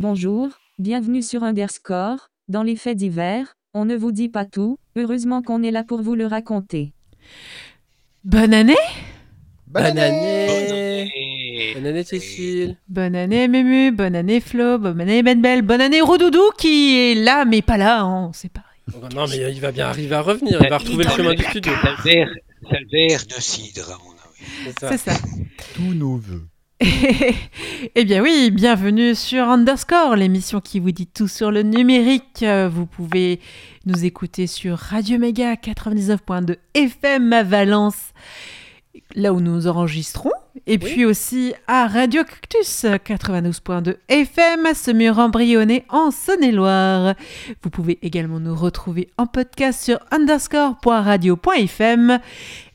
Bonjour, bienvenue sur Underscore. Dans les faits divers, on ne vous dit pas tout, heureusement qu'on est là pour vous le raconter. Bonne année Bonne année année. Bonne année Cécile Bonne année Mému, bonne année Flo, bonne année Ben Belle, bonne année Rodoudou qui est là mais pas là, hein, on sait pas. Oh, Non mais il va bien arriver à revenir, il va retrouver le chemin du studio. C'est verre, c'est de cidre. C'est. C'est ça. Tous nos voeux. eh bien oui, bienvenue sur Underscore, l'émission qui vous dit tout sur le numérique. Euh, Vous pouvez nous écouter sur Radio Méga 99.2 FM à Valence, là où nous enregistrons. Et puis aussi à Radio Cactus 92.2 FM à Semur-en-Brionnais en Saône-et-Loire. Vous pouvez également nous retrouver en podcast sur underscore.radio.fm.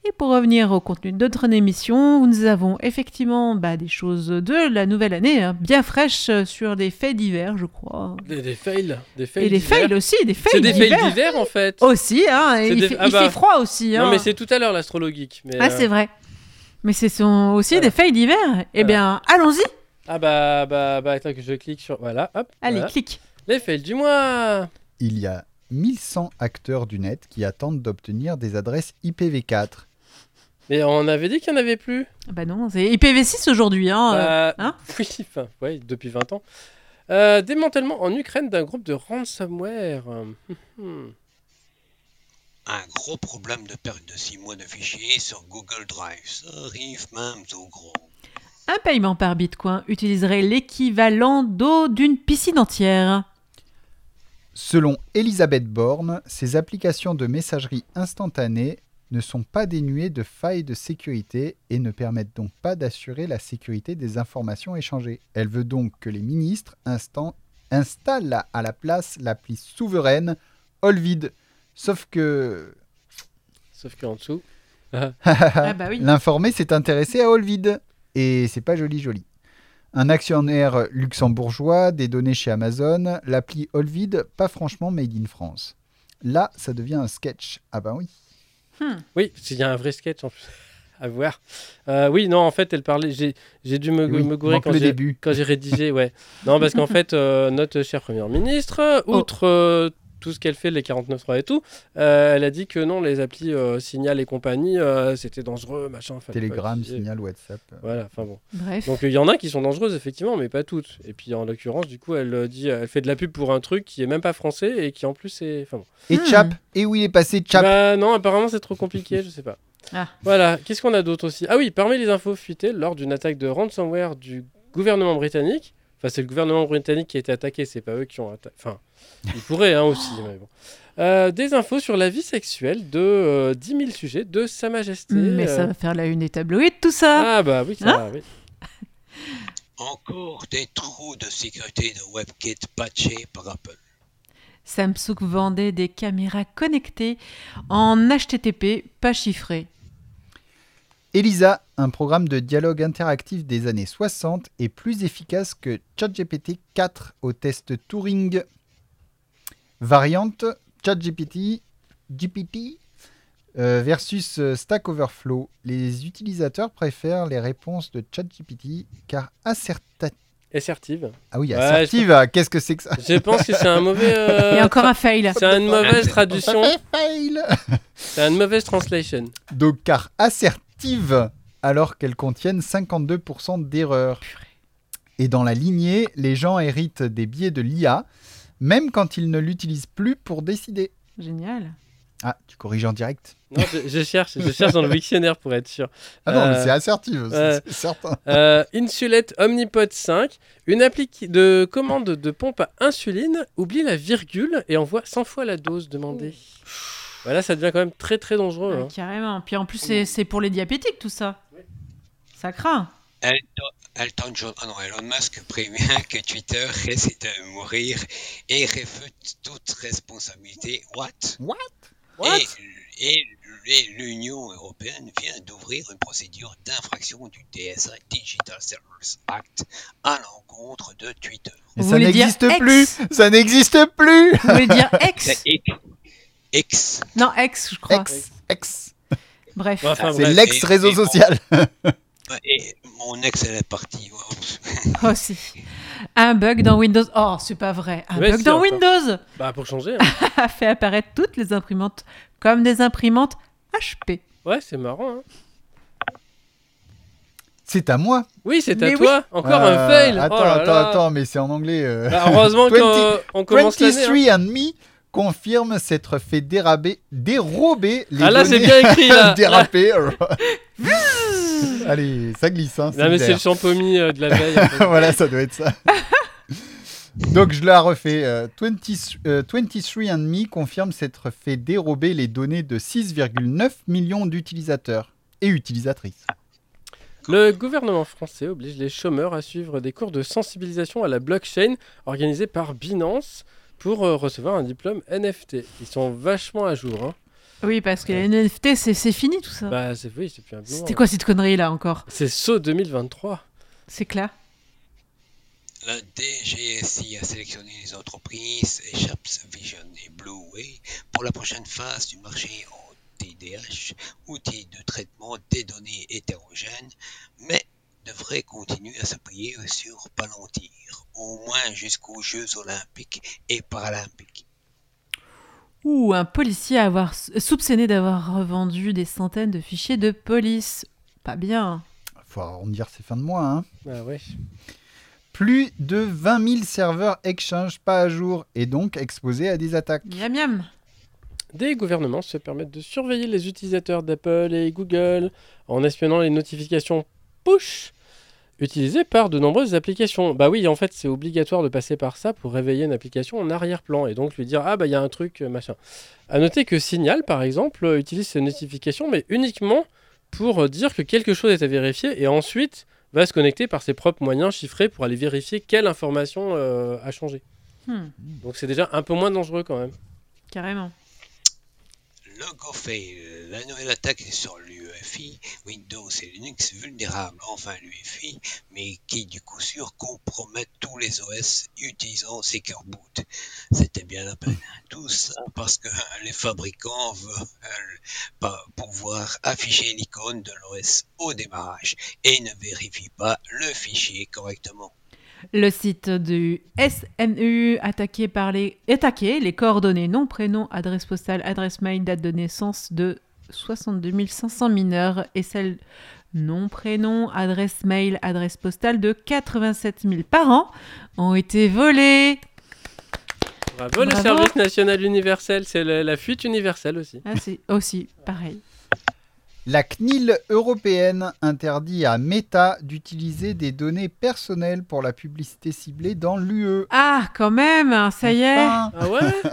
Et pour revenir au contenu de notre émission, nous avons effectivement bah, des choses de la nouvelle année, hein, bien fraîches euh, sur des faits divers, je crois. Des, des fails, des fails Et des d'hiver. fails aussi, des fails C'est des fails divers. d'hiver en fait. Aussi, hein, et C'est il, des- fait, ah il bah. fait froid aussi. Hein. Non mais c'est tout à l'heure l'astrologique. Ah, euh, c'est vrai. Mais ce sont aussi Voilà. des fails d'hiver. Eh Voilà. bien, allons-y. Ah bah bah bah attends que je clique sur voilà hop. Allez, voilà. clique. Les fails du mois. Il y a 1100 acteurs du net qui attendent d'obtenir des adresses IPv4. Mais on avait dit qu'il n'y en avait plus. Ah Bah non, c'est IPv6 aujourd'hui. Hein. euh. Bah, hein oui, enfin, ouais, depuis 20 ans. Euh, démantèlement en Ukraine d'un groupe de ransomware. Hum, hum. Un gros problème de perte de 6 mois de fichiers sur Google Drive. Ça arrive même tout gros. Un paiement par bitcoin utiliserait l'équivalent d'eau d'une piscine entière. Selon Elisabeth Borne, ces applications de messagerie instantanée ne sont pas dénuées de failles de sécurité et ne permettent donc pas d'assurer la sécurité des informations échangées. Elle veut donc que les ministres instant- installent à la place l'appli souveraine Olvid. Sauf que Sauf qu'en dessous. Ah bah oui. L'informé s'est intéressé à Olvid. Et c'est pas joli joli. Un actionnaire luxembourgeois, des données chez Amazon, l'appli Olvid, pas franchement made in France. Là, ça devient un sketch. Ah bah oui. Oui, il y a un vrai sketch en plus. À voir. Euh, oui, non, en fait, elle parlait. J'ai dû me, Oui, me gourer quand j'ai rédigé, ouais. Non, parce qu'en fait, euh, notre chère première ministre, Oh. outre euh, tout ce qu'elle fait, les 49.3 et tout, euh, elle a dit que non, les applis euh, Signal et compagnie, euh, c'était dangereux, machin. pas Telegram. Signal, WhatsApp. Voilà, enfin bon. Bref. Donc il y en a qui sont dangereuses, effectivement, mais pas toutes. Et puis en l'occurrence, du coup, elle euh, dit, elle fait de la pub pour un truc qui est même pas français et qui en plus est. Enfin bon. Et Hmm. Chap Et où il est passé Chap Bah non, apparemment c'est trop compliqué, je sais pas. Ah. Voilà, qu'est-ce qu'on a d'autre aussi? Ah oui, parmi les infos fuitées lors d'une attaque de ransomware du gouvernement britannique, enfin c'est le gouvernement britannique qui a été attaqué, c'est pas eux qui ont attaqué. Enfin, ils pourraient hein, aussi, mais bon. Euh, des infos sur la vie sexuelle de euh, 10 000 sujets de Sa Majesté. Mais euh, ça va faire la une des tabloïds, tout ça. Ah bah oui, ça Hein va, oui. Encore des trous de sécurité de WebKit patchés par Apple. Samsung vendait des caméras connectées en HTTP pas chiffré. Elisa, un programme de dialogue interactif des années 60, est plus efficace que ChatGPT 4 au test Turing. Variante ChatGPT GPT euh, versus euh, Stack Overflow. Les utilisateurs préfèrent les réponses de ChatGPT car asserta... Assertive. Ah oui, assertive, qu'est-ce que c'est que ça Je pense que c'est un mauvais. euh, Et encore un fail. C'est une mauvaise traduction. Fail C'est une mauvaise translation. Donc car assertive alors qu'elles contiennent 52% d'erreurs. Et dans la lignée, les gens héritent des biais de l'IA, même quand ils ne l'utilisent plus pour décider. Génial. Ah, tu corriges en direct? Non, je, je cherche, je cherche dans le dictionnaire pour être sûr. Ah non, mais Euh, c'est assertive, c'est- ouais. c'est certain. Euh, Insulate Omnipod 5, une appli de commande de pompe à insuline, oublie la virgule et envoie 100 fois la dose demandée. Voilà, ça devient quand même très très dangereux. Ouais, hein. carrément. Puis en plus, c'est c'est pour les diabétiques, tout ça. Ça craint. Elton, Elton John, ah non, Elon Musk prévient que Twitter risque de mourir et réfute toute responsabilité. What? What? What? Et, et- et l'Union européenne vient d'ouvrir une procédure d'infraction du DSA Digital Services Act à l'encontre de Twitter. Mais Vous ça n'existe ex? plus Ça n'existe plus Vous voulez dire ex C'est X. X. Non, ex, je crois. Ex, ex. Bref. Enfin, C'est et bon. social. Et mon ex, elle est partie. Aussi. Un bug dans Windows. Oh, c'est pas vrai. Un bug si, dans. Windows Bah, pour changer. hein. a fait apparaître toutes les imprimantes comme des imprimantes HP. Ouais, c'est marrant. hein. C'est à moi. Oui, c'est à Mais toi. Encore Euh, un fail. Attends, Oh là attends, là. attends, mais c'est en anglais. euh. Bah, heureusement 20 qu'on on commence l'année. hein. 23 and Me confirme s'être fait déraber, dérober les Ah là, c'est données bien écrit là. déraper. Allez, ça glisse. Hein, Non, mais c'est le champomis euh, de la veille. voilà, ça doit être ça. Donc je la refais. Euh, 20 euh, 23 and Me confirme s'être fait dérober les données de 6,9 millions d'utilisateurs et utilisatrices. Le gouvernement français oblige les chômeurs à suivre des cours de sensibilisation à la blockchain organisés par Binance pour euh, recevoir un diplôme NFT. Ils sont vachement à jour. hein. Oui, parce que les NFT, c'est c'est fini tout ça. Bah, c'est oui, c'est plus un C'était quoi cette connerie là encore? C'est saut 2023. C'est clair. La DGSI a sélectionné les entreprises Chaps Vision et Blueway pour la prochaine phase du marché en TDH, outil de traitement des données hétérogènes, mais devrait continuer à s'appuyer sur Palantir, au moins jusqu'aux Jeux olympiques et paralympiques. Ou un policier à avoir soupçonné d'avoir revendu des centaines de fichiers de police. Pas bien. Faut arrondir ses fins de mois. Hein. Ah ouais. Plus de 20 000 serveurs Exchange pas à jour et donc exposés à des attaques. Miam miam. Des gouvernements se permettent de surveiller les utilisateurs d'Apple et Google en espionnant les notifications push utilisées par de nombreuses applications. Bah oui, en fait, c'est obligatoire de passer par ça pour réveiller une application en arrière-plan et donc lui dire ah bah il y a un truc euh, machin. À noter que Signal par exemple euh, utilise ces notifications mais uniquement pour euh, dire que quelque chose est à vérifier et ensuite va se connecter par ses propres moyens chiffrés pour aller vérifier quelle information euh, a changé. Hmm, Donc c'est déjà un peu moins dangereux quand même. carrément. Le GoFail, la nouvelle attaque sur l'UEFI, Windows et Linux vulnérables, enfin l'UEFI, mais qui du coup sûr compromettent tous les OS utilisant Secure Boot. C'était bien la peine. Tout ça parce que les fabricants veulent pas pouvoir afficher l'icône de l'OS au démarrage et ne vérifient pas le fichier correctement. Le site du SNU attaqué par les attaqué les coordonnées nom prénom adresse postale adresse mail date de naissance de 62 500 mineurs et celle nom prénom adresse mail adresse postale de 87 000 parents ont été volés. Bravo, le service national universel, c'est la fuite universelle aussi. Ah, c'est aussi pareil. La CNIL européenne interdit à Meta d'utiliser des données personnelles pour la publicité ciblée dans l'UE. Ah, quand même, ça y est. Enfin, Ah ouais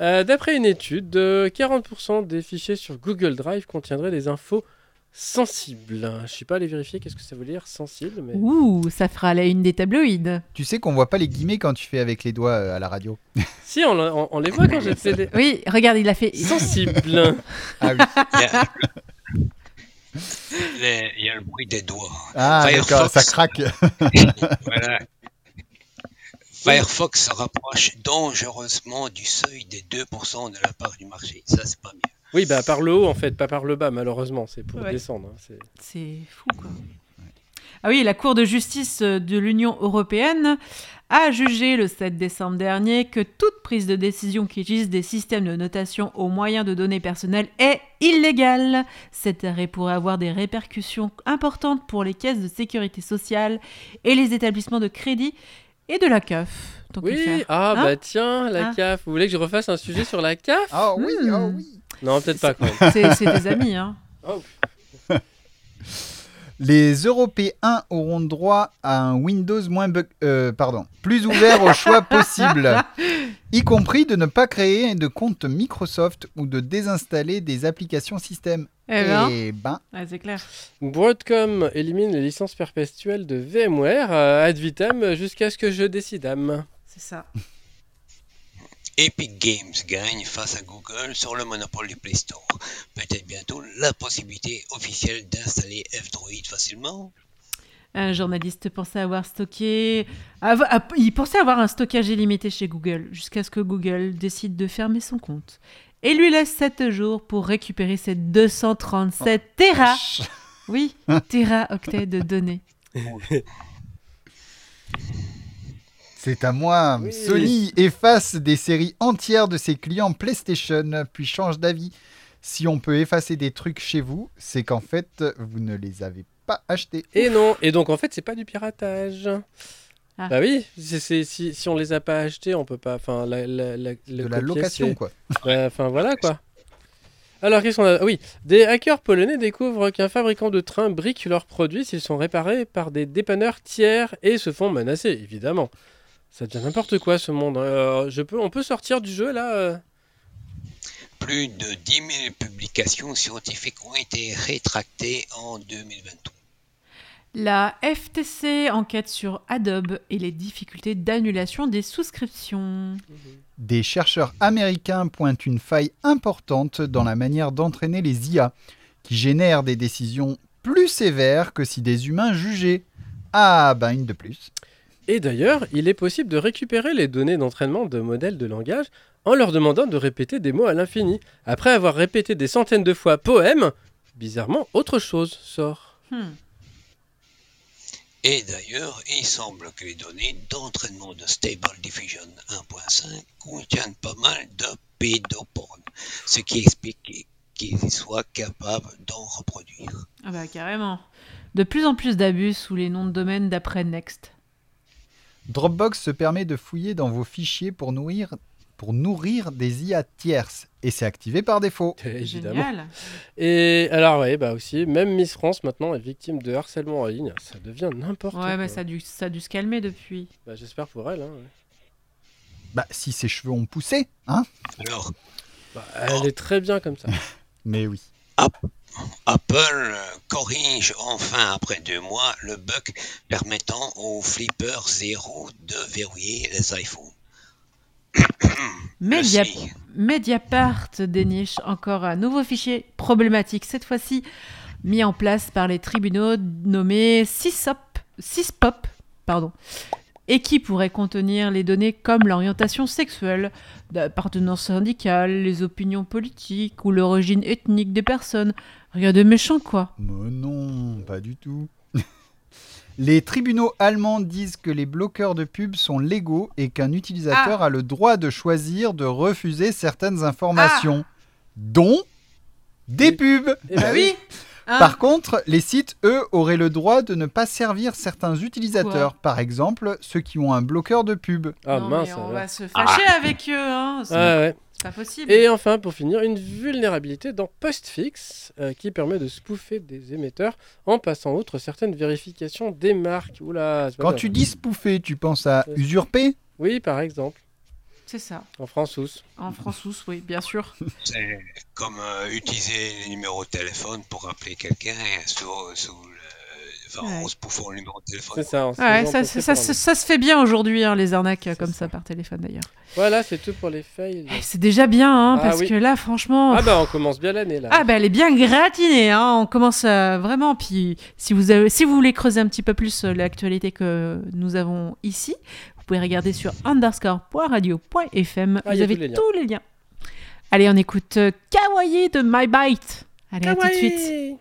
Euh, D'après une étude, euh, 40% des fichiers sur Google Drive contiendraient des infos sensibles. Je sais pas aller vérifier qu'est-ce que ça veut dire sensible, mais Ouh, ça fera la une des tabloïds. tu sais qu'on voit pas les guillemets quand tu fais avec les doigts euh, à la radio. si on, on- on les voit quand j'ai fait des Oui, regarde, il a fait. sensibles. Ah oui. Il y a, Les- il y a le bruit des doigts. Ah Firefox. d'accord, ça craque. Voilà. Firefox se rapproche dangereusement du seuil des 2% de la part du marché. Ça, c'est pas bien. Oui, bah par le haut en fait, pas par le bas malheureusement, c'est pour Ouais. descendre. hein, c'est- C'est fou, quoi. Ah oui, la Cour de justice euh, de l'Union européenne a jugé le 7 décembre dernier que toute prise de décision qui utilise des systèmes de notation au moyen de données personnelles est illégale. Cet arrêt pourrait avoir des répercussions importantes pour les caisses de sécurité sociale et les établissements de crédit et de la CAF. tant Oui, ah Hein bah tiens, la Ah. CAF. Vous voulez que je refasse un sujet sur la CAF? Ah oui, ah Hmm. oui. Non, peut-être pas. C'est c'est des amis, hein. Les Européens auront droit à un Windows moins bug- euh, pardon, plus ouvert au choix possible, y compris de ne pas créer de compte Microsoft ou de désinstaller des applications système. Eh ben, Eh ben, ouais, c'est clair. Broadcom élimine les licences perpétuelles de VMware euh, ad vitam jusqu'à ce que je décidame. C'est ça. Epic Games gagne face à Google sur le monopole du Play Store. Peut-être bientôt la possibilité officielle d'installer F-Droid facilement. Un journaliste pensait avoir stocké. Il pensait avoir un stockage illimité chez Google, jusqu'à ce que Google décide de fermer son compte. Et lui laisse 7 jours pour récupérer ses 237 Tera. Oui, Tera octets de données. C'est à moi. Oui. Sony efface des séries entières de ses clients PlayStation, puis change d'avis. Si on peut effacer des trucs chez vous, c'est qu'en fait, vous ne les avez pas achetés. Et non, et donc en fait, c'est pas du piratage. Ah. Bah oui, si, si on les a pas achetés, on peut pas. Enfin, la, la, la- le de la location, quoi. Ouais, Enfin, voilà quoi. Alors, qu'est-ce qu'on a? Oui, des hackers polonais découvrent qu'un fabricant de trains brique leurs produits s'ils sont réparés par des dépanneurs tiers et se font menacer, évidemment. Ça devient n'importe quoi ce monde. Euh, je peux, on peut sortir du jeu là euh Plus de 10 000 publications scientifiques ont été rétractées en 2023. La FTC enquête sur Adobe et les difficultés d'annulation des souscriptions. Des chercheurs américains pointent une faille importante dans la manière d'entraîner les IA, qui génèrent des décisions plus sévères que si des humains jugeaient. Ah, ben une de plus. Et d'ailleurs, il est possible de récupérer les données d'entraînement de modèles de langage en leur demandant de répéter des mots à l'infini. Après avoir répété des centaines de fois poème, bizarrement, autre chose sort. Hmm. Et d'ailleurs, il semble que les données d'entraînement de Stable Diffusion 1.5 contiennent pas mal de pédoporn, ce qui explique qu'ils soient capables d'en reproduire. Ah bah carrément. De plus en plus d'abus sous les noms de domaine d'après Next. Dropbox se permet de fouiller dans vos fichiers pour nourrir, pour nourrir des IA tierces, et c'est activé par défaut. Évidemment. Génial. Et alors, ouais, bah aussi, même Miss France maintenant est victime de harcèlement en ligne. Ça devient n'importe quoi. Ouais, mais ça a, dû, ça a dû se calmer depuis. Bah, J'espère pour elle. Hein, ouais. Bah, si ses cheveux ont poussé, hein Alors, Bah, elle est très bien comme ça. Mais oui. Apple corrige enfin après deux mois le bug permettant au Flipper Zero de verrouiller les iPhones. Mediapart déniche encore un nouveau fichier problématique, cette fois-ci mis en place par les tribunaux nommés CISOP, CISPOP, pardon, et qui pourrait contenir les données comme l'orientation sexuelle, l'appartenance syndicale, les opinions politiques ou l'origine ethnique des personnes. Rien de méchant, quoi. Mais non, pas du tout. Les tribunaux allemands disent que les bloqueurs de pubs sont légaux et qu'un utilisateur a le droit de choisir de refuser certaines informations, dont des pubs. Eh bah oui. Hein Par contre, les sites, eux, auraient le droit de ne pas servir certains utilisateurs. Par exemple, ceux qui ont un bloqueur de pub. Ah Non, mince. mais on alors. va se fâcher avec eux, hein. C'est Ah ouais. pas possible. Et enfin, pour finir, une vulnérabilité dans Postfix euh, qui permet de spoofer des émetteurs en passant outre certaines vérifications des marques. Oula, Quand tu dis spoofer, tu penses à usurper? Oui, par exemple, C'est ça. en France En France, oui, bien sûr. C'est comme euh, utiliser les numéros de téléphone pour appeler quelqu'un sous, sous le... Enfin, Ouais. en se bouffant le numéro de téléphone. C'est ça. Ouais, ça, se fait bien aujourd'hui, hein, les arnaques euh, comme ça. ça par téléphone d'ailleurs. Voilà, c'est tout pour les fails. Eh, C'est déjà bien, hein, Ah parce oui. que là, franchement. Ah bah on commence bien l'année là. Ah bah elle est bien gratinée, hein. on commence à vraiment. Puis si vous, avez, si vous voulez creuser un petit peu plus euh, l'actualité que nous avons ici, vous pouvez regarder sur underscore.radio.fm. Vous avez tous les, liens. Allez, on écoute euh, Kawaii de My Bite. Allez, à tout de suite.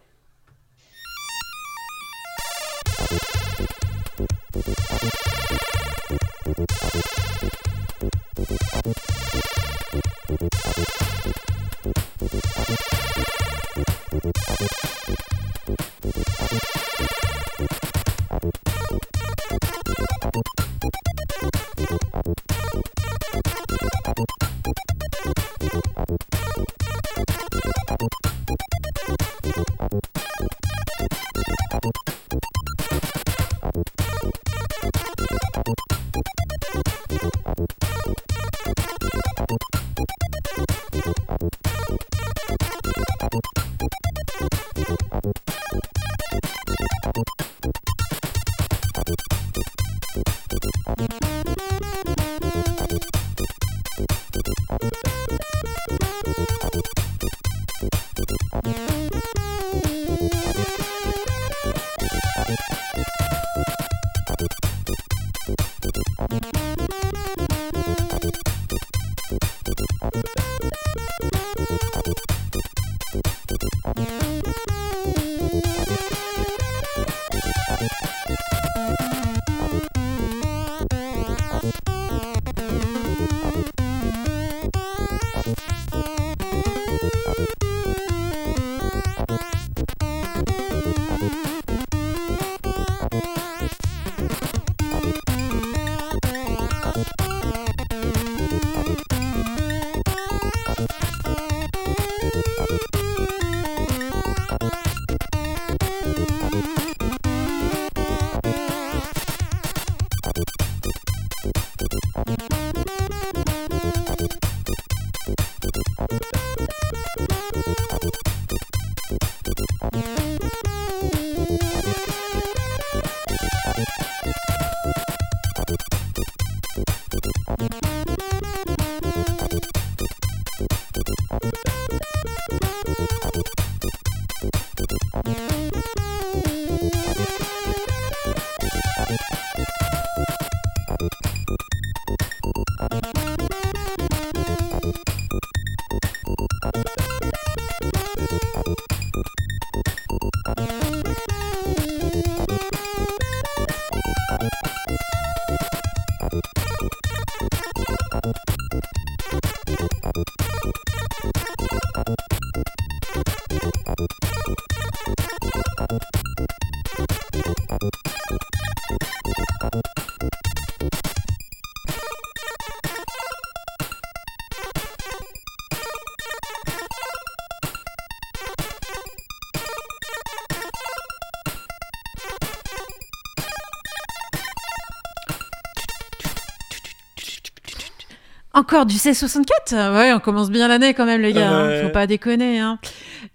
Encore du C64 Ouais, on commence bien l'année quand même, les gars. Euh... Hein, faut pas déconner. Hein.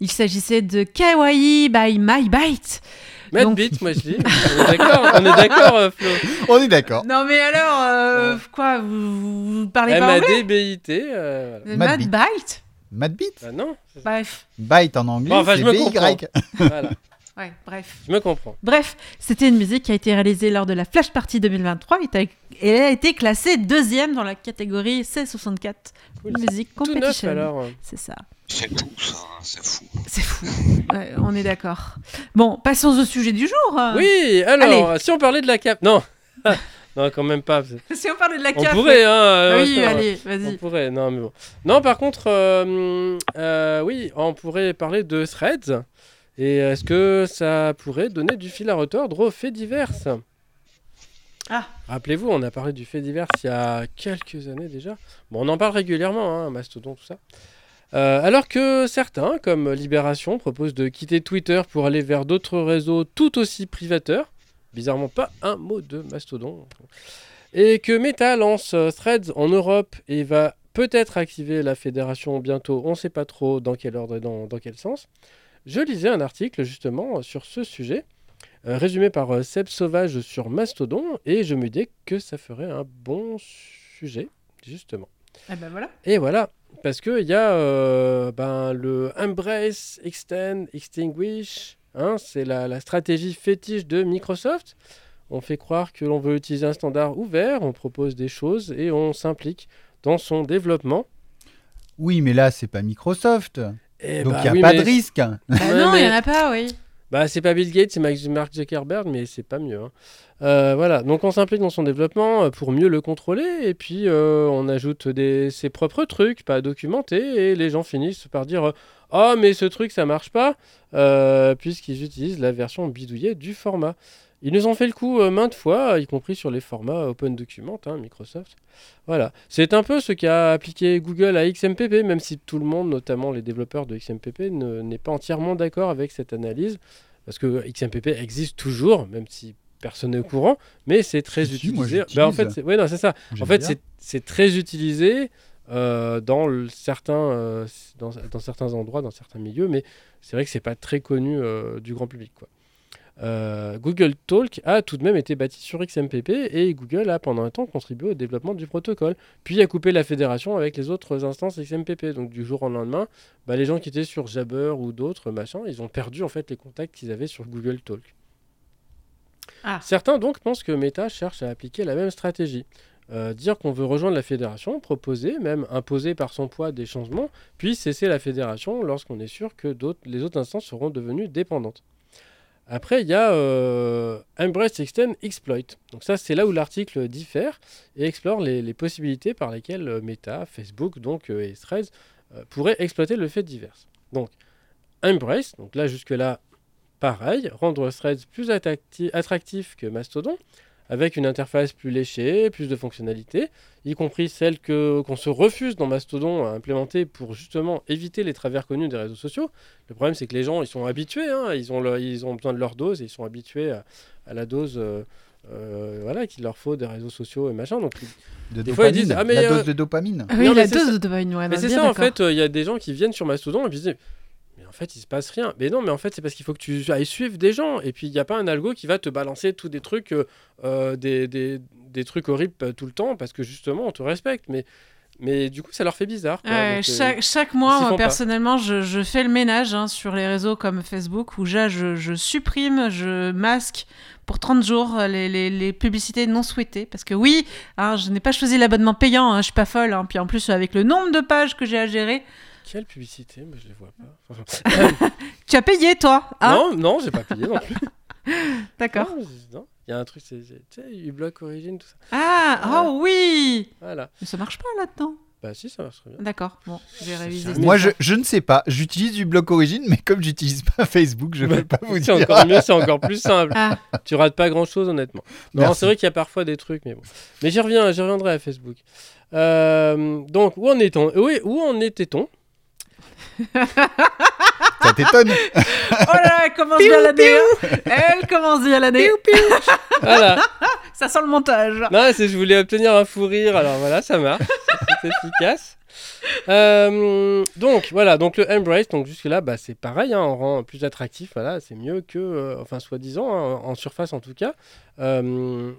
Il s'agissait de Kawaii by My Bite. Mad Donc- Beat, moi je dis. On est d'accord, on est d'accord, euh, Flo. On est d'accord. Non, mais alors, euh, Ouais. quoi vous, vous parlez pas anglais M-A-D-B-I-T. euh, voilà. Mad Mad Beat. Byte Mad Beat Bah non, Bref. Byte en anglais, Bon, enfin, c'est je me BY. voilà, Ouais, bref. je me comprends. Bref, c'était une musique qui a été réalisée lors de la Flash Party 2023 et a- et elle a été classée deuxième dans la catégorie C64 Cool. Music Tout neuf Competition. alors. euh. C'est ça. C'est tout ça, hein, c'est fou. C'est fou. Ouais, on est d'accord. Bon, passons au sujet du jour. Oui, alors, si on parlait de la cap. Non, non, quand même pas. Si on parlait de la On CAF. pourrait, hein. euh, Oui, ouais, allez, On vas-y. pourrait, non, mais bon. Non, par contre, euh, euh, oui, on pourrait parler de Threads. Et est-ce que ça pourrait donner du fil à retordre aux faits divers? Ah. Rappelez-vous, on a parlé du fait divers il y a quelques années déjà. Bon, on en parle régulièrement, hein, Mastodon, tout ça. Euh, alors que certains, comme Libération, proposent de quitter Twitter pour aller vers d'autres réseaux tout aussi privateurs. Bizarrement, pas un mot de Mastodon. Et que Meta lance euh, Threads en Europe et va peut-être activer la fédération bientôt, on ne sait pas trop dans quel ordre et dans, quel sens. Je lisais un article justement sur ce sujet, résumé par euh, Seb Sauvage sur Mastodon, et je me disais que ça ferait un bon sujet, justement. Eh ben voilà. Et voilà, parce qu'il y a euh, ben, le Embrace, Extend, Extinguish, hein, c'est la, la stratégie fétiche de Microsoft. On fait croire que l'on veut utiliser un standard ouvert, on propose des choses et on s'implique dans son développement. Oui, mais là, c'est pas Microsoft. Et Donc, il bah n'y a oui, pas mais- de risque. Bah non, il mais- y en a pas, oui. Bah, c'est pas Bill Gates, c'est Mark Zuckerberg, mais c'est pas mieux. hein. Euh, voilà, donc on s'implique dans son développement euh, pour mieux le contrôler, et puis euh, on ajoute ses propres trucs, pas documentés, et les gens finissent par dire Ah, mais ce truc ça marche pas, puisqu'ils utilisent la version bidouillée du format. Ils nous ont fait le coup euh, maintes fois, y compris sur les formats Open Document, hein, Microsoft. Voilà, c'est un peu ce qu'a appliqué Google à XMPP, même si tout le monde, notamment les développeurs de XMPP, ne- n'est pas entièrement d'accord avec cette analyse. Parce que XMPP existe toujours, même si personne n'est au courant, mais c'est très Si, moi, utilisé. j'utilise. Bah, en fait, c'est- ouais, non, c'est ça. En fait, c'est- c'est très utilisé euh, dans, le- certains, euh, dans, dans certains endroits, dans certains milieux, mais c'est vrai que c'est pas très connu euh, du grand public. Quoi. Euh, Google Talk a tout de même été bâti sur XMPP et Google a pendant un temps contribué au développement du protocole, puis a coupé la fédération avec les autres instances XMPP. Donc du jour au lendemain, bah, les gens qui étaient sur Jabber ou d'autres machin, ils ont perdu en fait les contacts qu'ils avaient sur Google Talk. Ah. Certains donc pensent que Meta cherche à appliquer la même stratégie. Euh, dire qu'on veut rejoindre la fédération, proposer, même imposer par son poids des changements, puis cesser la fédération lorsqu'on est sûr que les autres instances seront devenues dépendantes. Après, il y a euh, Embrace Extend Exploit. Donc ça, c'est là où l'article diffère et explore les, possibilités par lesquelles euh, Meta, Facebook donc, euh, et Threads pourraient exploiter le fait divers. Donc, Embrace, donc là jusque-là, pareil, rendre Threads plus attracti- attractif que Mastodon, avec une interface plus léchée, plus de fonctionnalités, y compris celles que- qu'on se refuse dans Mastodon à implémenter pour justement éviter les travers connus des réseaux sociaux. Le problème, c'est que les gens, ils sont habitués, hein, ils, ont le- ils ont besoin de leur dose, et ils sont habitués à, à la dose euh, euh, voilà, qu'il leur faut des réseaux sociaux et machin. Donc, De Des fois, ils dopamine. disent, ah, mais, la euh, dose de dopamine. Ah oui, Non, mais la dose ça. de dopamine, ouais, mais c'est ça, en fait, il y a des gens qui viennent sur Mastodon et puis ils disent fait, il se passe rien. Mais non, mais en fait, c'est parce qu'il faut que tu ailles suivre des gens. Et puis, il n'y a pas un algo qui va te balancer tous des trucs, euh, euh, des, des, des trucs horribles euh, tout le temps parce que justement, on te respecte. Mais, mais du coup, ça leur fait bizarre. quoi. Ouais, Donc, euh, chaque, chaque mois, moi, personnellement, je, je fais le ménage hein, sur les réseaux comme Facebook où je, je supprime, je masque pour 30 jours les, les- les publicités non souhaitées. Parce que oui, hein, je n'ai pas choisi l'abonnement payant, hein, je suis pas folle. hein. Puis en plus, avec le nombre de pages que j'ai à gérer, Quelle publicité? Moi, je les vois pas. Enfin, tu as payé toi hein? Non, non, j'ai pas payé non plus. D'accord. C'est-. Il y a un truc, c'est c'est- tu sais, uBlock Origin, tout ça. Ah, oh oui Voilà. Mais ça marche pas là-dedans. Bah, si, ça marche très bien. D'accord, bon, je vais C'est réviser. ça. ce Moi, je, je ne sais pas. J'utilise du bloc origine, mais comme j'utilise pas Facebook, je ne Bah, peux pas vous C'est dire. encore mieux, c'est encore plus simple. Ah. Tu rates pas grand chose, honnêtement. Non, c'est vrai qu'il y a parfois des trucs, mais bon. Mais j'y reviens, j'y reviendrai à Facebook. Euh, donc, où en est-on? Oui, où en était-on? Ça t'étonne Oh là là, elle commence bien l'année hein. Elle commence bien l'année Voilà. Ça sent le montage. Non, c'est je voulais obtenir un fou rire, alors voilà, ça marche, c'est efficace. Euh, donc voilà, donc le Embrace, donc jusque là, bah, c'est pareil, hein, on rend plus attractif, voilà, c'est mieux que, euh, enfin soi-disant, hein, en surface en tout cas. Euh,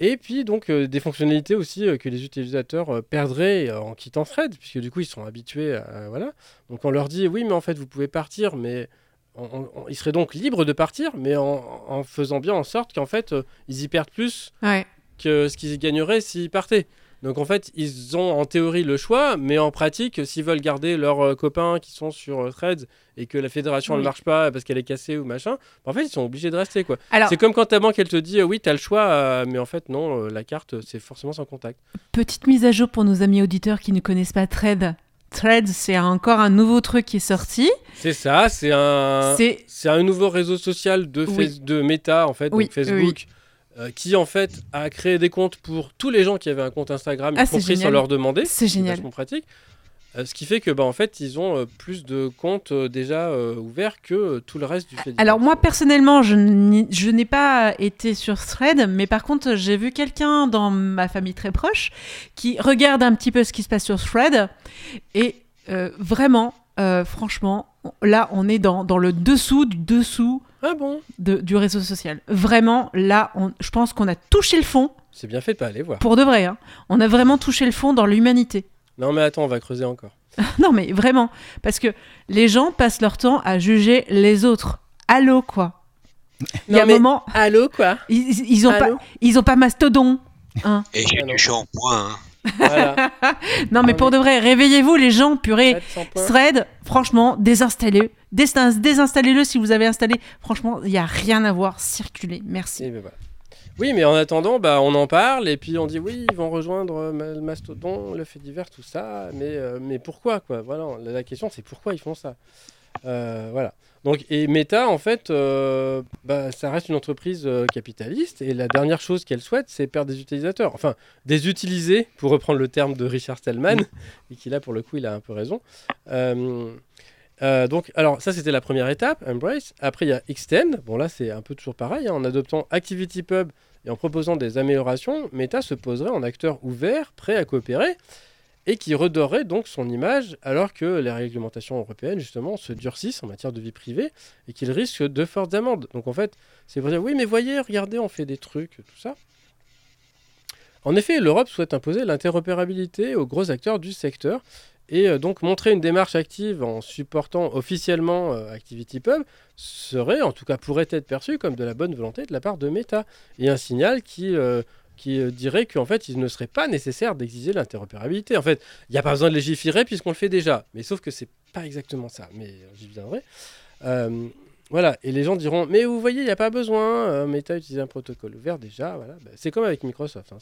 et puis donc euh, des fonctionnalités aussi euh, que les utilisateurs euh, perdraient en quittant Thread, puisque du coup ils sont habitués à voilà. Donc on leur dit oui, mais en fait vous pouvez partir, mais on- on- on- ils seraient donc libres de partir, mais en, en faisant bien en sorte qu'en fait ils y perdent plus Ouais. que ce qu'ils gagneraient s'ils partaient. Donc en fait, ils ont en théorie le choix, mais en pratique, s'ils veulent garder leurs euh, copains qui sont sur euh, Threads et que la fédération Oui. ne marche pas parce qu'elle est cassée ou machin, bah, en fait, ils sont obligés de rester quoi. C'est comme quand ta banque elle te dit euh, oui, tu as le choix, mais en fait non, la carte c'est forcément sans contact. petite mise à jour pour nos amis auditeurs qui ne connaissent pas Thread. Thread, c'est encore un nouveau truc qui est sorti. C'est ça, c'est un C'est c'est un nouveau réseau social de, Oui. Face- de Meta en fait, Oui, donc Facebook. Euh, qui en fait a créé des comptes pour tous les gens qui avaient un compte Instagram, y Ah, c'est compris sans leur demander. c'est génial. vachement pratique. Euh, ce qui fait que bah, en fait ils ont euh, plus de comptes déjà ouverts que tout le reste du fait divers. Alors moi personnellement, je n'ai pas été sur Thread, mais par contre j'ai vu quelqu'un dans ma famille très proche qui regarde un petit peu ce qui se passe sur Thread et vraiment, euh, franchement, là on est dans, dans le dessous du dessous Ah bon de- du réseau social. Vraiment, là, on- je pense qu'on a touché le fond C'est bien fait de pas aller voir. pour de vrai. hein. On a vraiment touché le fond dans l'humanité. Non mais attends, on va creuser encore. Non mais vraiment, parce que les gens passent leur temps à juger les autres. Allô quoi. Il y a un moment, Allô quoi ils, ils- ont pas, ils ont pas mastodon. hein. Et j'ai du shampoing. hein. Voilà. Non mais Ah pour oui. de vrai, réveillez-vous les gens, purée. Thread, franchement, désinstallez. Déstin- Désinstallez-le si vous avez installé. Franchement, il y a rien à voir. Circulez. Merci. Et ben voilà. Oui, mais en attendant, bah, on en parle et puis on dit oui, ils vont rejoindre euh, le Mastodon, le fait divers, tout ça. Mais, euh, mais pourquoi quoi? Voilà, la question c'est pourquoi ils font ça? Euh, voilà. Donc, et Meta, en fait, euh, bah, ça reste une entreprise euh, capitaliste et la dernière chose qu'elle souhaite, c'est perdre des utilisateurs. Enfin, des utilisés, pour reprendre le terme de Richard Stallman, et qui là, pour le coup, il a un peu raison. Donc, alors, ça, c'était la première étape, Embrace. Après, il y a Extend. Bon, là, c'est un peu toujours pareil. hein. En adoptant ActivityPub et en proposant des améliorations, Meta se poserait en acteur ouvert, prêt à coopérer, et qui redorerait donc son image, alors que les réglementations européennes, justement, se durcissent en matière de vie privée, et qu'il risque de fortes amendes. Donc, en fait, c'est pour dire, oui, mais voyez, regardez, on fait des trucs, tout ça. En effet, l'Europe souhaite imposer l'interopérabilité aux gros acteurs du secteur, et euh, donc montrer une démarche active en supportant officiellement euh, ActivityPub serait, en tout cas pourrait être perçu comme de la bonne volonté de la part de Meta, et un signal qui, euh, qui euh, dirait qu'en fait il ne serait pas nécessaire d'exiger l'interopérabilité. En fait, il n'y a pas besoin de légiférer puisqu'on le fait déjà, mais sauf que c'est pas exactement ça, mais euh, j'y viendrai. Euh, voilà, et les gens diront, mais vous voyez, il n'y a pas besoin, Meta utilise un protocole ouvert déjà, voilà. Bah, c'est comme avec Microsoft. hein.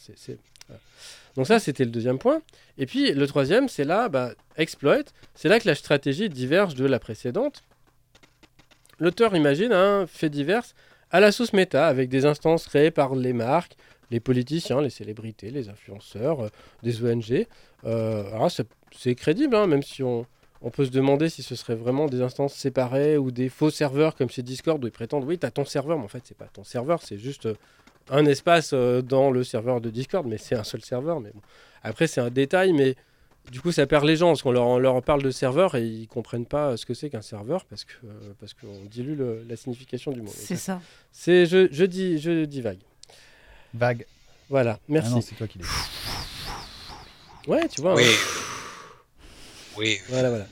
Donc ça, c'était le deuxième point. Et puis le troisième, c'est là, bah, exploit. C'est là que la stratégie diverge de la précédente. L'auteur imagine un fait divers à la sauce méta, avec des instances créées par les marques, les politiciens, les célébrités, les influenceurs, euh, des ONG. Euh, alors c'est- c'est crédible, hein, même si on, on peut se demander si ce serait vraiment des instances séparées ou des faux serveurs comme chez Discord où ils prétendent oui, tu as ton serveur, mais en fait, c'est pas ton serveur, c'est juste euh, un espace dans le serveur de Discord, mais c'est un seul serveur. Mais bon. Après, c'est un détail, mais du coup, ça perd les gens parce qu'on leur, on leur parle de serveur et ils comprennent pas ce que c'est qu'un serveur parce que euh, parce qu'on dilue le- la signification du mot. C'est ça. C'est je, je dis je divague. Vague. Voilà, merci. Ah non, c'est toi qui l'as. ouais, tu vois. Oui. Oui. Voilà, voilà.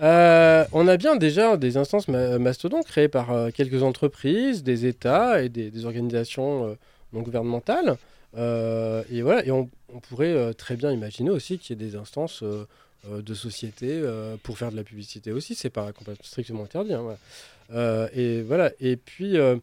Euh, on a bien déjà des instances ma- mastodon créées par euh, quelques entreprises, des États et des, des organisations euh, non gouvernementales. Euh, et voilà, et on, on pourrait euh, très bien imaginer aussi qu'il y ait des instances euh, euh, de société euh, pour faire de la publicité aussi. C'est pas complètement strictement interdit. hein, voilà. Euh, et voilà. Et puis euh,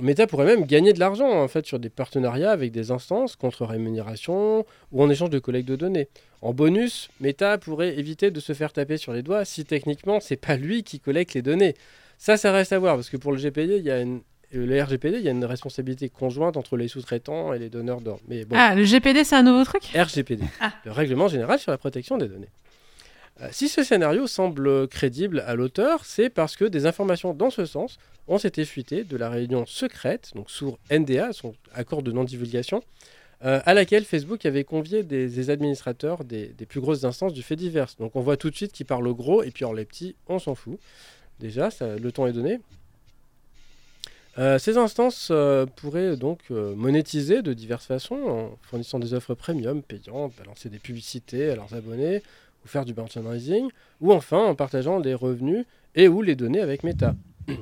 Meta pourrait même gagner de l'argent en fait sur des partenariats avec des instances contre rémunération ou en échange de collecte de données. En bonus, Meta pourrait éviter de se faire taper sur les doigts si techniquement c'est pas lui qui collecte les données. Ça, ça reste à voir parce que pour le GPD, il y a une euh, le RGPD, il y a une responsabilité conjointe entre les sous-traitants et les donneurs d'ordre. Mais bon, Ah, le GPD, c'est un nouveau truc? RGPD, Ah. le règlement général sur la protection des données. Euh, si ce scénario semble crédible à l'auteur, c'est parce que des informations dans ce sens ont été fuitées de la réunion secrète, donc sous NDA, son accord de non-divulgation, euh, à laquelle Facebook avait convié des, administrateurs des, plus grosses instances du fait divers. Donc on voit tout de suite qu'ils parlent au gros, et puis alors les petits, on s'en fout. Déjà, le ton est donné. Euh, ces instances pourraient donc monétiser de diverses façons en fournissant des offres premium payantes, balancer des publicités à leurs abonnés ou faire du merchandising, ou enfin en partageant les revenus et ou les données avec Meta.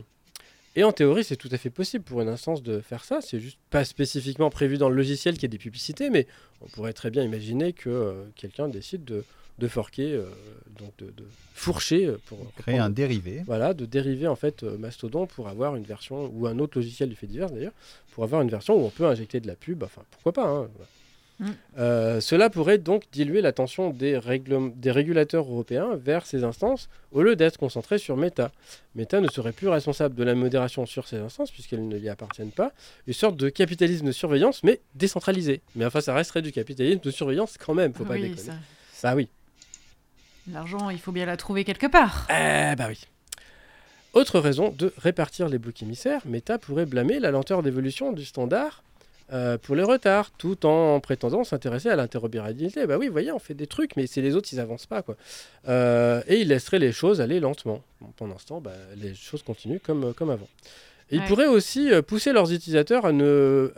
Et en théorie, c'est tout à fait possible pour une instance de faire ça. C'est juste pas spécifiquement prévu dans le logiciel qu'il y ait des publicités, mais on pourrait très bien imaginer que euh, quelqu'un décide de, de forquer, euh, donc de, de fourcher euh, pour Créer un dérivé. voilà, de dériver en fait Mastodon pour avoir une version ou un autre logiciel du fait divers d'ailleurs, pour avoir une version où on peut injecter de la pub. Enfin, pourquoi pas. hein, voilà. Euh, cela pourrait donc diluer l'attention des, des régulateurs européens vers ces instances au lieu d'être concentré sur Meta. Meta ne serait plus responsable de la modération sur ces instances puisqu'elles ne lui appartiennent pas. Une sorte de capitalisme de surveillance mais décentralisé. Mais enfin, ça resterait du capitalisme de surveillance quand même, faut pas oui, déconner. ça- Bah oui. L'argent, il faut bien la trouver quelque part. Eh bah oui. Autre raison de répartir les blocs émissaires, Meta pourrait blâmer la lenteur d'évolution du standard euh, pour les retards, tout en prétendant s'intéresser à l'interopérabilité. Bah oui, vous voyez, on fait des trucs, mais c'est les autres, ils avancent pas, quoi. Euh, et il laisserait les choses aller lentement. Bon, pendant ce temps, bah, les choses continuent comme, comme avant. Et Ils pourraient aussi euh, pousser leurs utilisateurs à ne,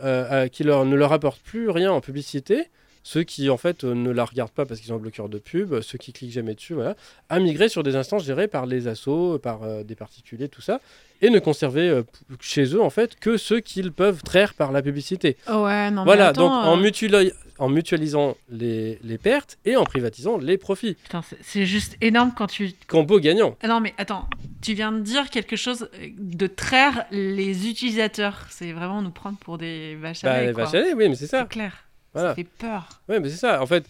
euh, à- qui leur, ne leur apportent plus rien en publicité, ceux qui en fait euh, ne la regardent pas parce qu'ils ont un bloqueur de pub, ceux qui cliquent jamais dessus, voilà, à migrer sur des instances gérées par les assos, par euh, des particuliers, tout ça, et ne conserver euh, chez eux en fait que ceux qu'ils peuvent traire par la publicité. Oh ouais, non, mais voilà, attends, donc en, euh, mutuali- en mutualisant les, les pertes et en privatisant les profits. putain, c'est- juste énorme quand tu. Combo gagnant. Ah non, mais attends, tu viens de dire quelque chose euh, de traire les utilisateurs. C'est vraiment nous prendre pour des vaches à Bah, lait, les quoi. vaches à lait, oui, mais c'est ça. C'est clair. Voilà. Ça fait peur. Ouais, mais c'est ça. En fait,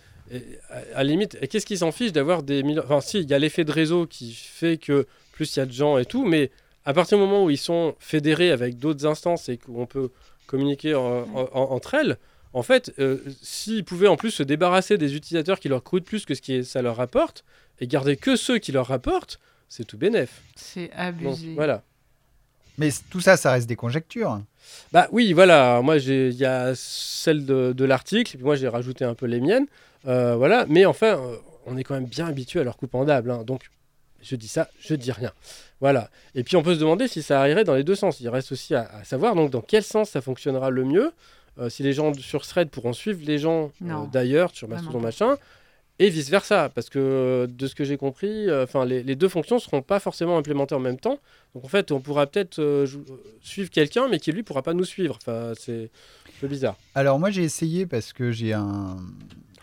à, la limite, qu'est-ce qui s'en fiche d'avoir des millions. Enfin, si, il y a l'effet de réseau qui fait que plus il y a de gens et tout, mais à partir du moment où ils sont fédérés avec d'autres instances et qu'on peut communiquer en- en- en- entre elles, en fait, euh, s'ils pouvaient en plus se débarrasser des utilisateurs qui leur coûtent plus que ce que ça leur rapporte et garder que ceux qui leur rapportent, c'est tout bénef. C'est Donc, abusé. voilà. Mais tout ça, ça reste des conjectures. Bah oui, voilà. Moi, j'ai- il y a celle de, de l'article, et puis moi, j'ai rajouté un peu les miennes. Euh, voilà. Mais enfin, euh, on est quand même bien habitué à leur coupe en dable. hein. Donc, je dis ça, je dis rien. Voilà. Et puis, on peut se demander si ça irait dans les deux sens. Il reste aussi à, à savoir donc dans quel sens ça fonctionnera le mieux. Euh, si les gens sur Thread pourront suivre les gens euh, d'ailleurs sur Mastodon pas. machin. Et vice versa, parce que euh, de ce que j'ai compris, euh, enfin les, les deux fonctions seront pas forcément implémentées en même temps. Donc en fait, on pourra peut-être euh, suivre quelqu'un, mais qui lui pourra pas nous suivre. Enfin, c'est un peu bizarre. Alors moi j'ai essayé parce que j'ai un...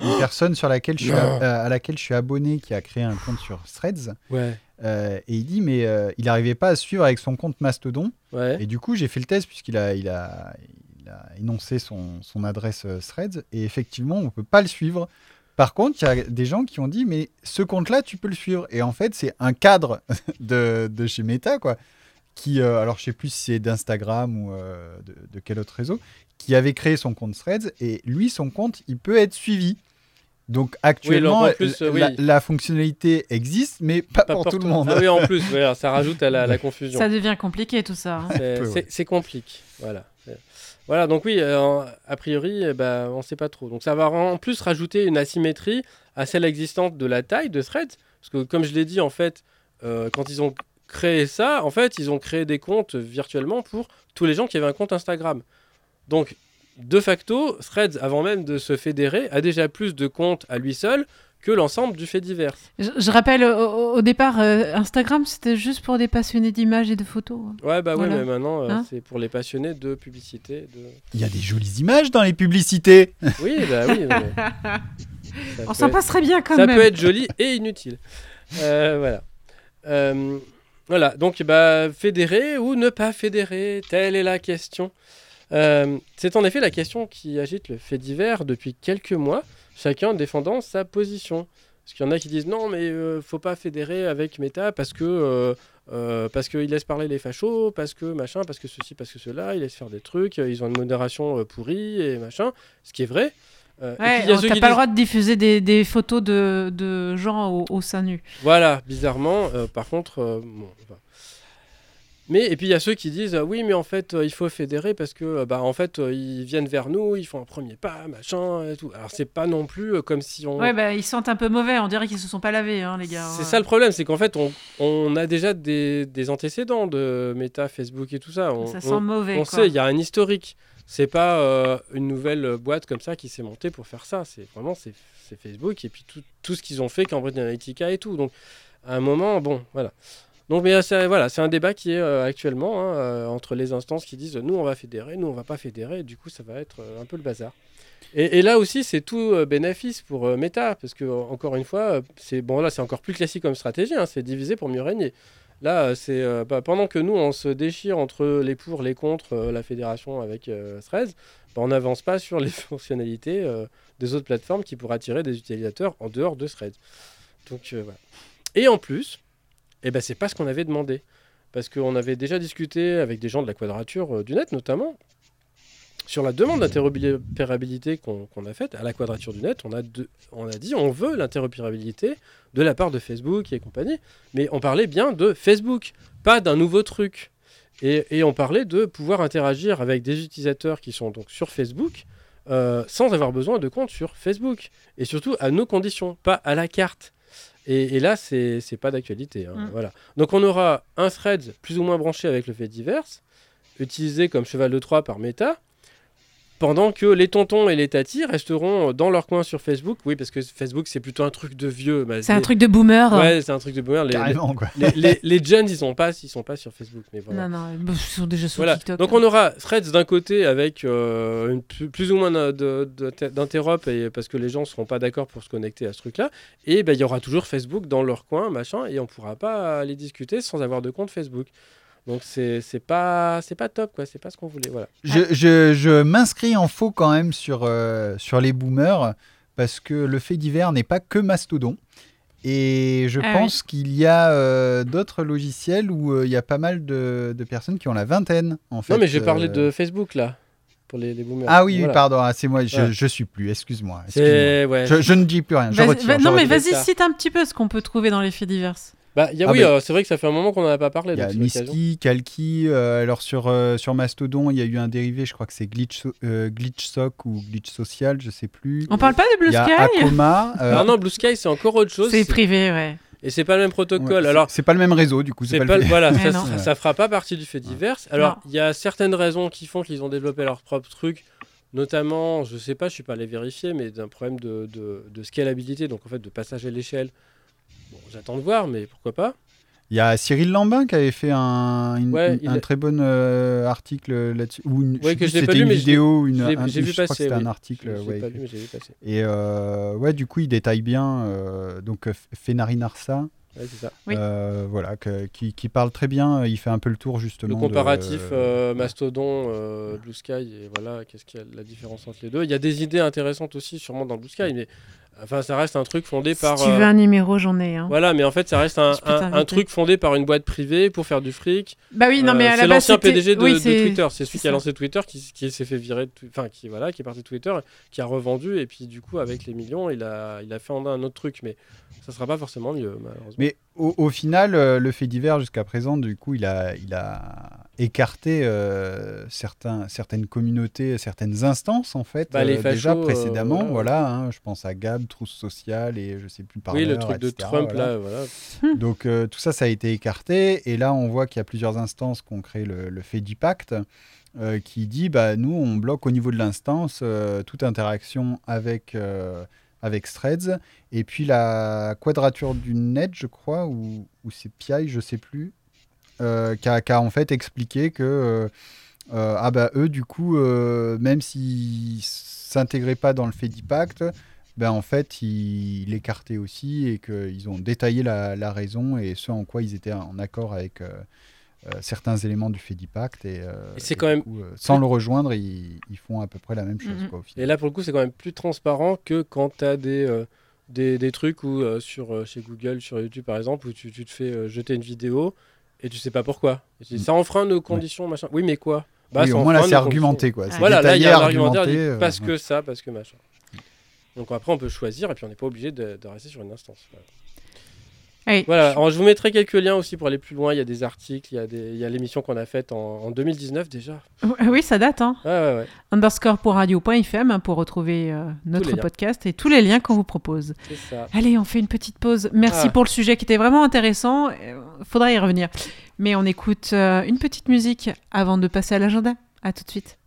une personne sur laquelle je suis a- euh, à laquelle je suis abonné qui a créé un compte sur Threads Ouais. euh, et il dit mais euh, il n'arrivait pas à suivre avec son compte Mastodon Ouais. et du coup j'ai fait le test puisqu'il a, il a, il a énoncé son, son adresse euh, Threads et effectivement on peut pas le suivre. Par contre, il y a des gens qui ont dit mais ce compte-là tu peux le suivre et en fait c'est un cadre de, de chez Meta quoi qui euh, alors je sais plus si c'est d'Instagram ou euh, de, de quel autre réseau qui avait créé son compte Threads et lui son compte il peut être suivi. Donc actuellement plus, euh, la, oui. la fonctionnalité existe mais pas, Pas pour, tout le monde. Ah oui, en plus, voilà, ça rajoute à la, la confusion. Ça devient compliqué tout ça. hein. Ouais. c'est compliqué. Voilà. Voilà, donc oui, euh, a priori, eh ben, on ne sait pas trop. Donc ça va en plus rajouter une asymétrie à celle existante de la taille de Threads. Parce que comme je l'ai dit, en fait, euh, quand ils ont créé ça, en fait, ils ont créé des comptes virtuellement pour tous les gens qui avaient un compte Instagram. Donc, de facto, Threads, avant même de se fédérer, a déjà plus de comptes à lui seul que l'ensemble du fait divers. Je, je rappelle, au, départ, euh, Instagram, c'était juste pour des passionnés d'images et de photos. hein. Ouais, bah Voilà. ouais, mais maintenant, euh, Hein c'est pour les passionnés de publicité. De... Il y a des jolies images dans les publicités. Oui, bah oui. mais- Ça On s'en être- passerait bien quand ça même. peut être joli et inutile. Euh, voilà. Euh, voilà, donc bah, fédérer ou ne pas fédérer, telle est la question. Euh, c'est en effet la question qui agite le fait divers depuis quelques mois, chacun défendant sa position. Parce qu'il y en a qui disent non, mais euh, faut pas fédérer avec Meta parce que euh, euh, parce qu'ils laissent parler les fachos, parce que machin, parce que ceci, parce que cela, ils laissent faire des trucs, ils ont une modération euh, pourrie et machin, ce qui est vrai. Euh, Ouais, t'as pas le droit de diffuser des, des photos de, de gens au, au sein nu. Voilà, bizarrement. euh, par contre, euh, bon. Mais et puis il y a ceux qui disent euh, oui, mais en fait, euh, il faut fédérer parce que euh, bah en fait, euh, ils viennent vers nous, ils font un premier pas, machin et tout. Alors c'est pas non plus comme si on. Ouais, bah ils sentent un peu mauvais, on dirait qu'ils se sont pas lavés, hein, les gars. C'est ça le problème, c'est qu'en fait, on, on a déjà des, des antécédents de Meta, Facebook et tout ça. On, Ça on- sent mauvais. on quoi. sait, il y a un historique. C'est pas une nouvelle boîte comme ça qui s'est montée pour faire ça. C'est vraiment c'est c'est Facebook et puis tout, tout ce qu'ils ont fait Cambridge Analytica et tout. Donc à un moment, bon, voilà. Donc euh, c'est voilà, c'est un débat qui est euh, actuellement hein, euh, entre les instances qui disent nous on va fédérer, nous on va pas fédérer. Du coup, ça va être un peu le bazar. Et, là aussi, c'est tout bénéfice pour Meta parce que encore une fois, c'est bon là, c'est encore plus classique comme stratégie. hein, c'est diviser pour mieux régner. Là, c'est bah, pendant que nous, on se déchire entre les pour, les contre, la fédération avec euh, Threads, bah, on n'avance pas sur les fonctionnalités des autres plateformes qui pourraient attirer des utilisateurs en dehors de Threads. Donc. Et en plus, eh ben, c'est pas ce qu'on avait demandé. Parce qu'on avait déjà discuté avec des gens de la quadrature euh, du net, notamment, sur la demande d'interopérabilité qu'on a faite à la quadrature du net. On a, on a dit on veut l'interopérabilité de la part de Facebook et compagnie. Mais on parlait bien de Facebook, pas d'un nouveau truc. Et, et on parlait de pouvoir interagir avec des utilisateurs qui sont donc sur Facebook euh, sans avoir besoin de compte sur Facebook. Et surtout à nos conditions, pas à la carte. Et, et là, c'est pas d'actualité. hein, Mm. Voilà. Donc on aura un thread plus ou moins branché avec le fait divers, utilisé comme cheval de Troie par Meta, pendant que les tontons et les tatis resteront dans leur coin sur Facebook. Oui, parce que Facebook, c'est plutôt un truc de vieux. Bah, C'est un les- truc de boomer. Ouais, c'est un truc de boomer. Les, Carrément, quoi. les, les- les jeunes, ils sont pas, ils sont pas sur Facebook. Mais voilà. Non, non, bah, ils sont déjà sur Voilà. TikTok. Donc hein. on aura Threads d'un côté avec euh, une plus, ou moins d'interop et parce que les gens seront pas d'accord pour se connecter à ce truc-là. Et ben, il y aura toujours Facebook dans leur coin, machin, et on pourra pas aller discuter sans avoir de compte Facebook. Donc c'est c'est pas c'est pas top quoi, c'est pas ce qu'on voulait. Voilà. Je, je- je m'inscris en faux quand même sur, euh, sur les boomers parce que le fait divers n'est pas que Mastodon. Et je Ah pense qu'il y a euh, d'autres logiciels où euh, il y a pas mal de, de personnes qui ont la vingtaine. En fait, non mais j'ai euh, parlé de Facebook là pour les, les boomers. Ah oui, pardon, ah, c'est moi, je, je suis plus, excuse-moi. C'est ouais. Je, je ne dis plus rien, je retire. je non, mais vas-y, cite un petit peu ce qu'on peut trouver dans les faits divers. Bah, il y a, Ah oui, ben, euh, c'est vrai que ça fait un moment qu'on n'en a pas parlé. Il y a. Misty, Kalki, euh, alors sur, euh, sur Mastodon, il y a eu un dérivé, je crois que c'est Glitch, so- euh, Glitch Soc ou Glitch Social, je sais plus. On parle pas de Blue Il y a Sky Akoma. euh, Ah non, Blue Sky c'est encore autre chose. C'est privé, ouais. Et c'est pas le même ouais, protocole. c'est- Alors c'est pas le même réseau, du coup. C'est pas, pas, le... voilà, Ouais, ça, non. ça, ça fera pas partie du fait divers. Alors, Non. il y a certaines raisons qui font qu'ils ont développé leur propre truc, notamment, je sais pas, je suis pas allé vérifier, mais d'un problème de, de, de scalabilité, donc en fait de passage à l'échelle. J'attends de voir, mais pourquoi pas. Il y a Cyril Lambin qui avait fait un, une- Ouais, une- il un a- très bon euh, article là-dessus. Ou une, Ouais, que je c'était lu, une vidéo une. Un- j'ai vu je crois que c'était oui. un article. Je l'ai ouais, pas lu, mais j'ai vu passer. Et euh, ouais, du coup, il détaille bien. euh, donc, Fenari Narsa, Ouais, c'est ça. Oui. voilà, que- qui, qui parle très bien. Il fait un peu le tour justement. Le de- comparatif euh. Mastodon, euh, Blue Sky, et voilà, qu'est-ce qu'il y a la différence entre les deux. Il y a des idées intéressantes aussi, sûrement dans Blue Sky, mais enfin, ça reste un truc fondé par. Si tu euh, veux un numéro, j'en ai. Hein. Voilà, mais en fait, ça reste un, truc fondé par une boîte privée pour faire du fric. Bah oui, non, mais Euh, à la c'est base, l'ancien c'était- PDG de, oui, de c'est- Twitter. C'est celui c'est qui a lancé Twitter, qui, qui s'est fait virer, enfin qui voilà, qui est parti de Twitter, qui a revendu et puis du coup avec les millions, il a, il a fait en un autre truc, mais ça sera pas forcément mieux malheureusement. Mais au, au final, euh, le fait divers jusqu'à présent, du coup, il a, il a écarté euh, certains, certaines communautés, certaines instances en fait, Bah, les euh, déjà fachos, euh, précédemment. voilà. voilà, hein, je pense à Gab, Trousse Sociale et je sais plus par oui, le truc de Trump là, voilà. Donc euh, tout ça, ça a été écarté. Et là, on voit qu'il y a plusieurs instances qui ont créé le, le fait d'impact euh, qui dit, bah, nous, on bloque au niveau de l'instance euh, toute interaction avec, euh, avec Threads. Et puis la quadrature du net, je crois, ou, ou c'est PI, je sais plus, euh, qui, a, en fait expliqué que... euh, euh, ah bah eux du coup même s'ils s'intégraient pas dans le fait ben en fait, ils l'écartaient aussi et qu'ils ont détaillé la, raison et ce en quoi ils étaient en accord avec certains éléments du fait d'impact. Et, euh, Et c'est et quand du même coup, euh, sans le rejoindre, ils, ils font à peu près la même chose. Mhm. quoi, au Et là pour le coup, c'est quand même plus transparent que quand tu as des, euh, des, des trucs où euh, sur euh, chez Google, sur YouTube par exemple, où tu, tu te fais euh, jeter une vidéo et tu sais pas pourquoi. Et tu dis, Mm. ça enfreint nos conditions, machin. Oui, mais quoi? Bah, oui, ça au moins là, c'est argumenté. Quoi. C'est Voilà, là il y a un argumentaire, argumenté, dit euh, parce ouais. que ça, parce que machin. Donc après, on peut choisir et puis on n'est pas obligé de, de rester sur une instance. Voilà. Oui. Voilà, alors je vous mettrai quelques liens aussi pour aller plus loin. Il y a des articles, il y a, des- il y a l'émission qu'on a faite en, en 2019 déjà. Oui, ça date. Hein. Ouais, ouais, ouais, Underscore pour radio.fm hein, pour retrouver euh, notre podcast et tous les liens qu'on vous propose. ça. Allez, on fait une petite pause. Merci Ah. pour le sujet qui était vraiment intéressant. Euh, Faudra y revenir. Mais on écoute euh, une petite musique avant de passer à l'agenda. À tout de suite.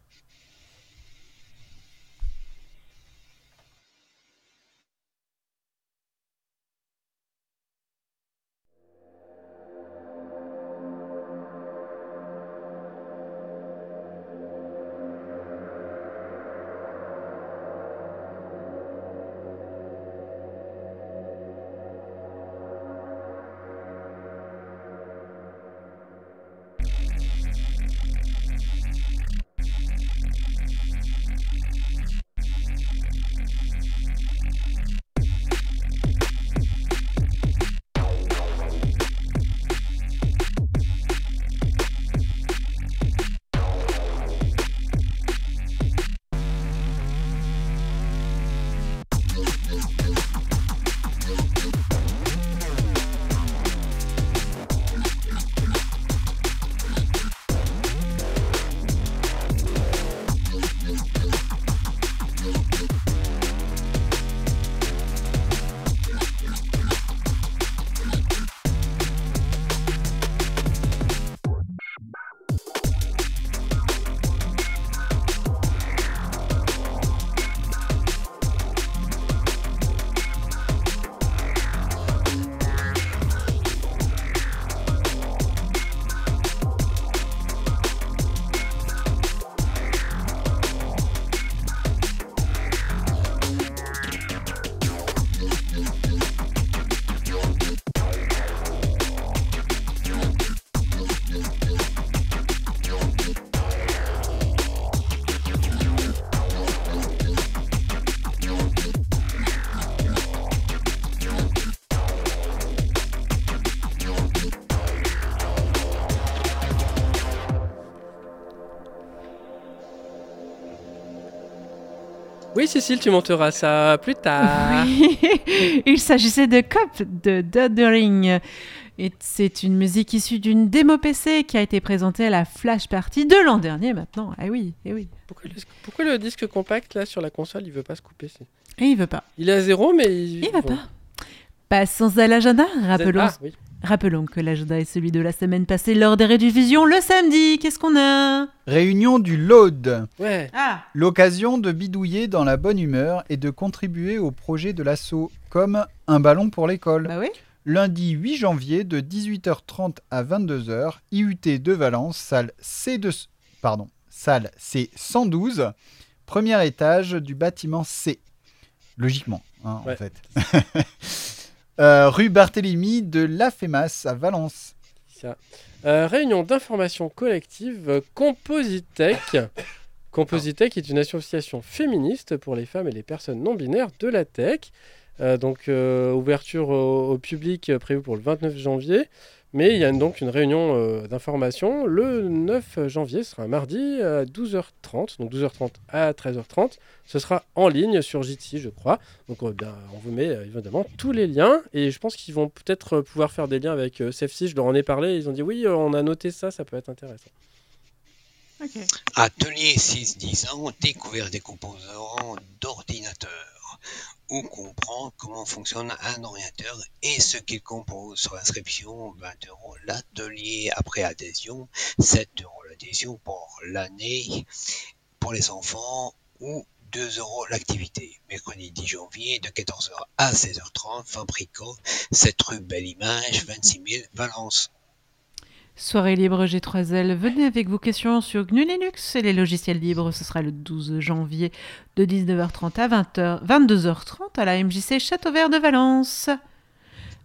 Oui, Cécile, tu monteras ça plus tard. Oui. Il s'agissait de Cop de Doddering. Et c'est une musique issue d'une démo PC qui a été présentée à la Flash Party de l'an dernier maintenant. Ah oui, eh oui. Pourquoi le, pourquoi le disque compact là sur la console il veut pas se couper Et il veut pas. Il est à zéro mais il, Il va bon. pas. Passons à l'agenda. Rappelons, Ah, oui. Rappelons que l'agenda est celui de la semaine passée lors des rediffusions le samedi. Qu'est-ce qu'on a? Réunion du LOAD. Ouais. Ah L'occasion de bidouiller dans la bonne humeur et de contribuer au projet de l'assaut, comme un ballon pour l'école. Bah oui. Lundi 8 janvier de 18h30 à 22h, IUT de Valence, salle C2, pardon, salle C112, premier étage du bâtiment C. Logiquement, hein, en Ouais. fait. Euh, rue Barthélemy de La Fémas à Valence. Ça. Euh, réunion d'information collective euh, Compositech. Compositech est une association féministe pour les femmes et les personnes non binaires de la tech. Euh, donc ouverture au, au public prévue pour le 29 janvier. Mais il y a donc une réunion euh, d'information le 9 janvier, ce sera un mardi à 12h30, donc 12h30 à 13h30. Ce sera en ligne sur Jitsi, je crois. Donc euh, ben, on vous met euh, évidemment tous les liens et je pense qu'ils vont peut-être pouvoir faire des liens avec euh, SafeSys. Je leur en ai parlé, ils ont dit oui, euh, on a noté ça, ça peut être intéressant. Ok. Atelier 6-10 ans, découvert des composants d'ordinateur, où comprend comment fonctionne un ordinateur et ce qu'il compose. Sur inscription, 20 euros l'atelier après adhésion, 7 euros l'adhésion pour l'année pour les enfants ou 2 euros l'activité. Mercredi 10 janvier de 14h à 16h30, Fabrico, 7 rue Belle Image, 26 000 Valence. Soirée libre G3L, venez avec vos questions sur GNU Linux et les logiciels libres. Ce sera le 12 janvier de 19h30 à 20h, 22h30 à la MJC Château Vert de Valence.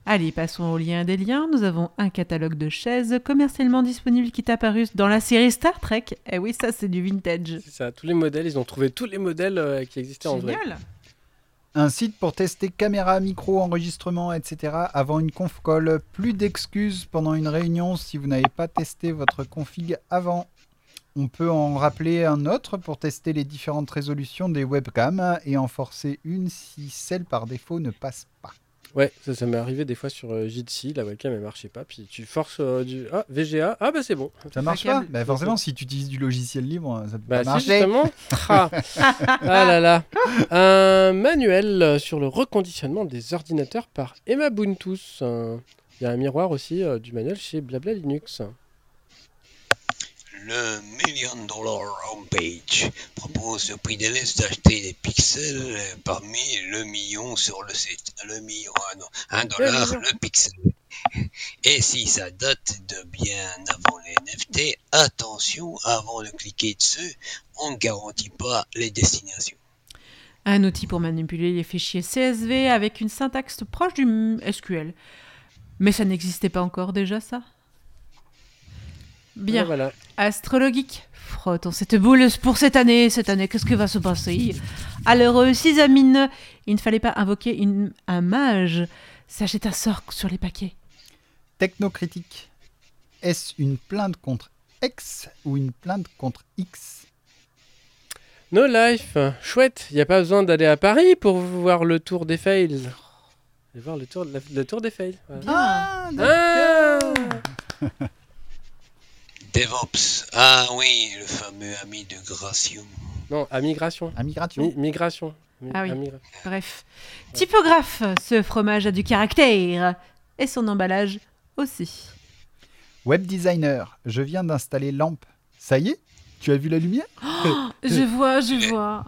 Allez, passons au lien des liens. Nous avons un catalogue de chaises commercialement disponible qui est apparu dans la série Star Trek. Eh oui, ça c'est du vintage. C'est ça, tous les modèles, ils ont trouvé tous les modèles euh, qui existaient en vrai. Un site pour tester caméra, micro, enregistrement, etc. avant une conf call. Plus d'excuses pendant une réunion si vous n'avez pas testé votre config avant. On peut en rappeler un autre pour tester les différentes résolutions des webcams et en forcer une si celle par défaut ne passe pas. Ouais, ça, ça m'est arrivé des fois sur euh, Jitsi, la webcam elle marchait pas, puis tu forces euh, du ah VGA, ah bah c'est bon. Ça marche pas bah Forcément, si tu utilises du logiciel libre, ça peut Bah pas si marcher. justement. Ah. Ah là là. Un manuel sur le reconditionnement des ordinateurs par Emma Buntus. Il y a un miroir aussi euh, du manuel chez Blabla Linux. Le Million Dollar Homepage propose le prix des listes d'acheter des pixels parmi le million sur le site. Le million, ah non, un dollar million. le pixel. Et si ça date de bien avant les NFT, attention, avant de cliquer dessus, on ne garantit pas les destinations. Un outil pour manipuler les fichiers CSV avec une syntaxe proche du SQL. Mais ça n'existait pas encore déjà, ça? Bien. Voilà. Astrologique. Frottons cette boule pour cette année. Cette année, qu'est-ce qui va se passer? Alors, euh, Sisamine, il ne fallait pas invoquer une- un mage. Sachez un sort sur les paquets. Technocritique. Est-ce une plainte contre X ou une plainte contre X? No Life, chouette, il n'y a pas besoin d'aller à Paris pour voir le tour des fails. Voir le tour, la- le tour des fails. voilà. Ah DevOps, ah oui, le fameux ami de Gration. non, à migration. À migration. Mi- migration. Mi- Ah oui. Bref. Typographe. Ce fromage a du caractère. Et son emballage aussi. Web designer. Je viens d'installer Lamp. Ça y est Tu as vu la lumière? Je vois, je vois.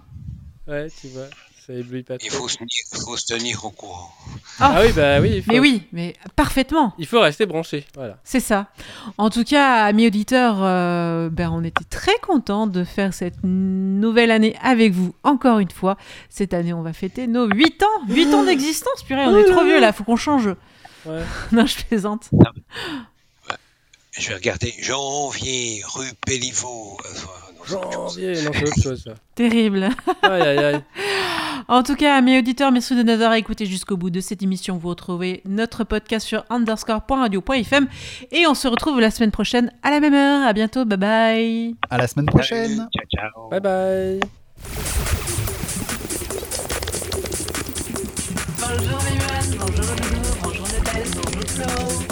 Ouais, tu vois, ça éblouit pas Il faut se tenir, faut se tenir au courant. Ah oui, bah oui, il faut, Mais oui, mais parfaitement. il faut rester branché. Voilà. C'est ça. En tout cas, amis auditeurs, euh, ben, on était très contents de faire cette nouvelle année avec vous encore une fois. Cette année, on va fêter nos 8 ans. 8 ans d'existence, purée, on est trop vieux là, faut qu'on change. Ouais. non, je plaisante. Je vais regarder janvier, rue Péliveau. Janvier, non, c'est autre chose, ça. Terrible. Aïe, aïe, aïe. En tout cas, mes auditeurs, merci de nous avoir écoutés jusqu'au bout de cette émission. Vous retrouvez notre podcast sur underscore.radio.fm et on se retrouve la semaine prochaine à la même heure. À bientôt, bye bye. À la semaine prochaine. Ciao, ciao. Bye bye. Bonjour bonjour bonjour Bonjour Nathalie, bonjour Flo.